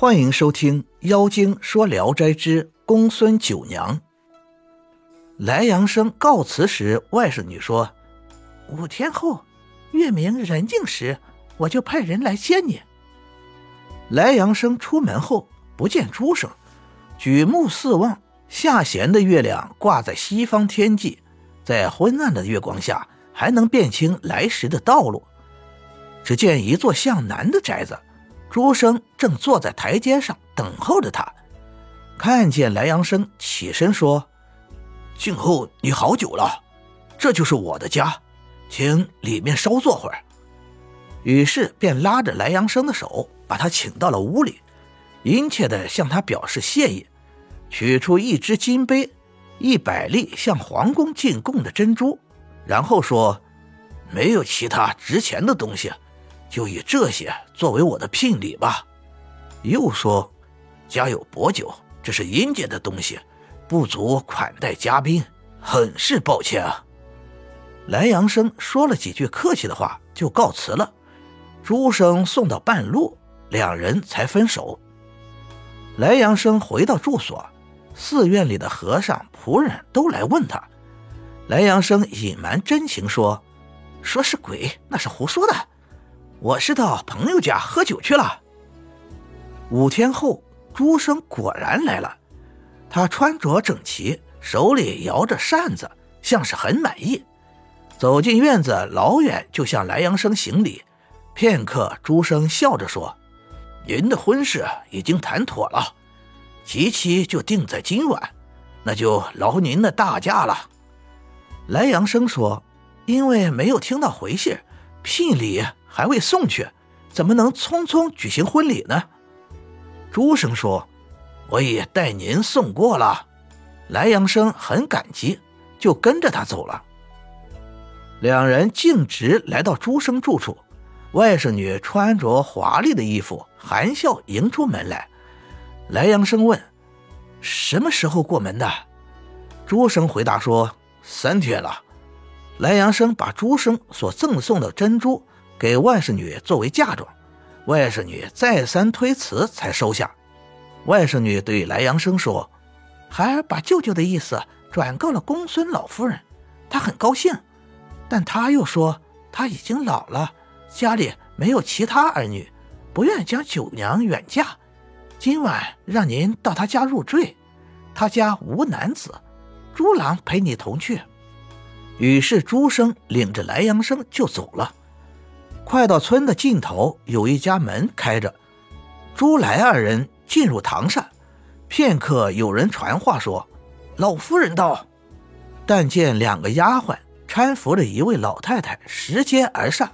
欢迎收听《妖精说聊斋之公孙九娘》。莱阳生告辞时，外甥女说：“五天后，月明人静时，我就派人来接你。”莱阳生出门后不见朱生，举目四望，下弦的月亮挂在西方天际，在昏暗的月光下，还能辨清来时的道路。只见一座向南的宅子。朱生正坐在台阶上等候着他，看见莱阳生起身说：“静候你好久了，这就是我的家，请里面稍坐会儿。”于是便拉着莱阳生的手，把他请到了屋里，殷切地向他表示谢意，取出一只金杯，一百粒向皇宫进贡的珍珠，然后说：“没有其他值钱的东西。”就以这些作为我的聘礼吧。又说：“家有薄酒，这是阴间的东西，不足款待嘉宾，很是抱歉啊。”莱阳生说了几句客气的话，就告辞了。朱生送到半路，两人才分手。莱阳生回到住所，寺院里的和尚仆人都来问他。莱阳生隐瞒真情说：“说是鬼，那是胡说的。”我是到朋友家喝酒去了。五天后，朱生果然来了。他穿着整齐，手里摇着扇子，像是很满意。走进院子，老远就向莱阳生行礼。片刻，朱生笑着说：“您的婚事已经谈妥了，吉期就定在今晚，那就劳您的大驾了。”莱阳生说：“因为没有听到回信，聘礼。”还未送去，怎么能匆匆举行婚礼呢？朱生说：“我已代您送过了。”莱阳生很感激，就跟着他走了。两人径直来到朱生住处，外甥女穿着华丽的衣服，含笑迎出门来。莱阳生问：“什么时候过门的？”朱生回答说：“三天了。”莱阳生把朱生所赠送的珍珠。给外甥女作为嫁妆，外甥女再三推辞才收下。外甥女对莱阳生说：“孩儿把舅舅的意思转告了公孙老夫人，她很高兴，但她又说她已经老了，家里没有其他儿女，不愿将九娘远嫁。今晚让您到她家入赘，她家无男子，朱郎陪你同去。”于是朱生领着莱阳生就走了。快到村的尽头，有一家门开着。朱来二人进入堂上，片刻，有人传话说：“老夫人到。”但见两个丫鬟搀扶着一位老太太拾阶而上。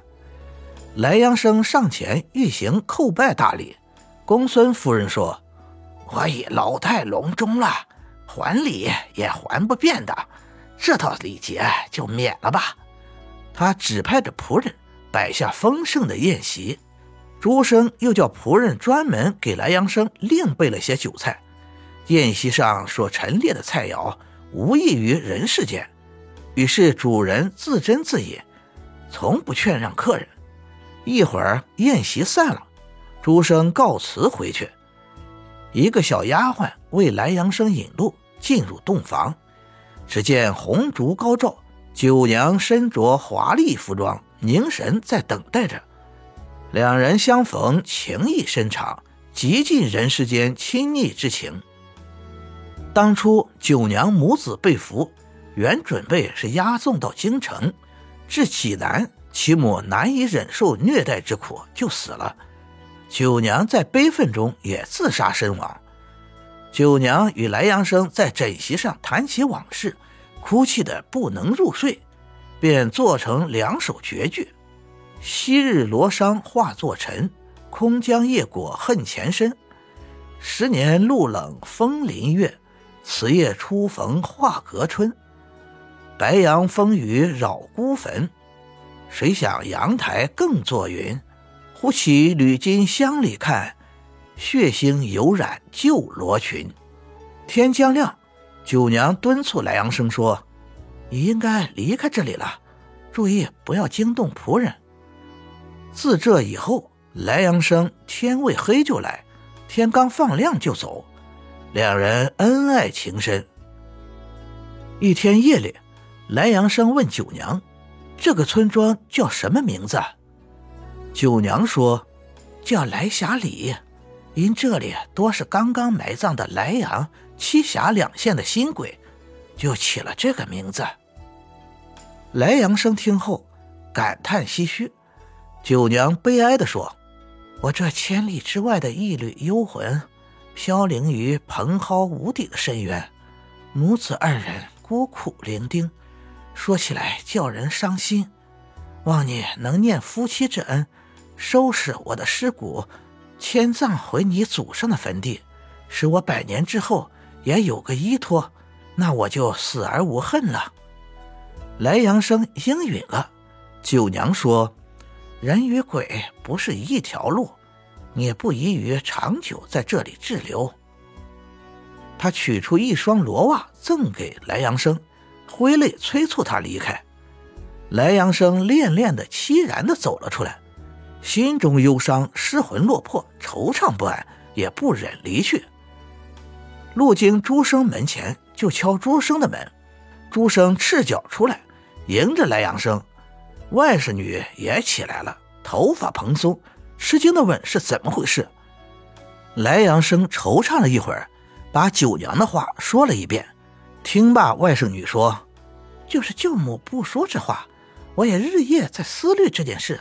莱阳生上前欲行叩拜大礼，公孙夫人说：“我已老态龙钟了，还礼也还不便的，这套礼节就免了吧。”他指派着仆人。摆下丰盛的宴席，朱生又叫仆人专门给莱阳生另备了些酒菜。宴席上所陈列的菜肴无异于人世间，于是主人自斟自饮，从不劝让客人。一会儿宴席散了，朱生告辞回去。一个小丫鬟为莱阳生引路，进入洞房。只见红烛高照，九娘身着华丽服装。凝神在等待着，两人相逢，情意深长，极尽人世间亲昵之情。当初九娘母子被俘，原准备是押送到京城，至济南，其母难以忍受虐待之苦，就死了。九娘在悲愤中也自杀身亡。九娘与莱阳生在枕席上谈起往事，哭泣的不能入睡。便做成两首绝句：“昔日罗裳化作尘，空江夜果恨前身。十年露冷风林月，此夜初逢画阁春。白杨风雨扰孤坟，谁想阳台更作云？忽起缕金乡里看，血腥犹染旧罗裙。”天将亮，九娘敦促莱阳生说。你应该离开这里了，注意不要惊动仆人。自这以后，莱阳生天未黑就来，天刚放亮就走，两人恩爱情深。一天夜里，莱阳生问九娘：“这个村庄叫什么名字？”九娘说：“叫莱霞里，因这里多是刚刚埋葬的莱阳、栖霞两县的新鬼，就起了这个名字。”莱阳生听后感叹唏嘘，九娘悲哀地说：“我这千里之外的一缕幽魂，飘零于蓬蒿无底的深渊，母子二人孤苦伶仃，说起来叫人伤心。望你能念夫妻之恩。”收拾我的尸骨，迁葬回你祖上的坟地，使我百年之后也有个依托，那我就死而无恨了。莱阳生应允了。九娘说：“人与鬼不是一条路，也不宜于长久在这里滞留。”他取出一双罗袜赠给莱阳生，挥泪催促他离开。莱阳生恋恋的、凄然的走了出来。心中忧伤，失魂落魄，惆怅不安，也不忍离去。路经朱生门前，就敲朱生的门。朱生赤脚出来，迎着来阳生。外甥女也起来了，头发蓬松，吃惊的问：“是怎么回事？”来阳生惆怅了一会儿，把九娘的话说了一遍。听罢，外甥女说：“就是舅母不说这话，我也日夜在思虑这件事。”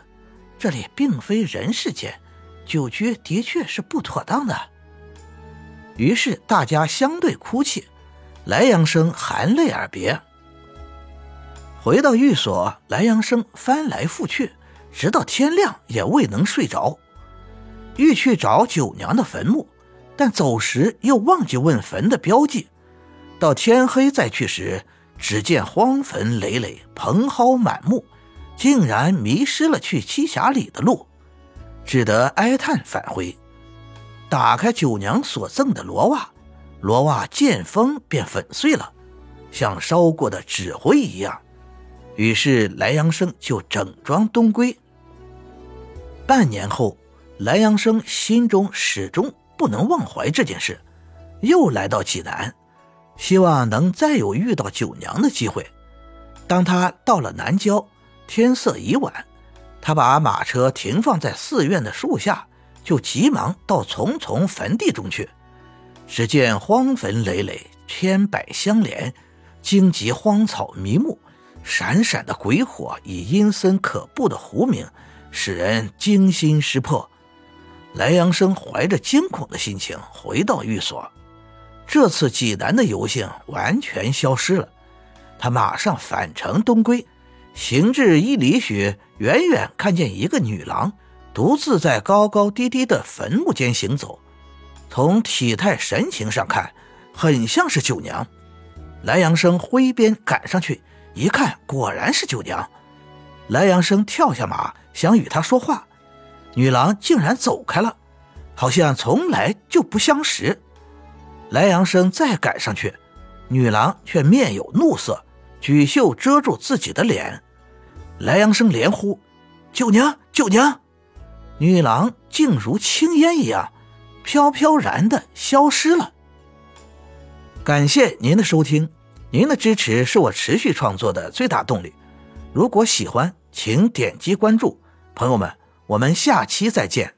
这里并非人世间，久居的确是不妥当的。于是大家相对哭泣，莱阳生含泪而别。回到寓所，莱阳生翻来覆去，直到天亮也未能睡着。欲去找九娘的坟墓，但走时又忘记问坟的标记。到天黑再去时，只见荒坟累累，蓬蒿满目。竟然迷失了去栖霞里的路，只得哀叹返回。打开九娘所赠的罗袜，罗袜见风便粉碎了，像烧过的纸灰一样。于是莱阳生就整装东归。半年后，莱阳生心中始终不能忘怀这件事，又来到济南，希望能再有遇到九娘的机会。当他到了南郊。天色已晚，他把马车停放在寺院的树下，就急忙到丛丛坟地中去。只见荒坟累累，千百相连，荆棘荒草迷目，闪闪的鬼火以阴森可怖的狐鸣，使人惊心失魄。莱阳生怀着惊恐的心情回到寓所，这次济南的游兴完全消失了。他马上返程东归。行至一里许，远远看见一个女郎独自在高高低低的坟墓间行走。从体态神情上看，很像是九娘。莱阳生挥鞭赶上去，一看，果然是九娘。莱阳生跳下马，想与她说话，女郎竟然走开了，好像从来就不相识。莱阳生再赶上去，女郎却面有怒色，举袖遮住自己的脸。莱阳生连呼：“九娘，九娘！”女郎竟如青烟一样，飘飘然的消失了。感谢您的收听，您的支持是我持续创作的最大动力。如果喜欢，请点击关注。朋友们，我们下期再见。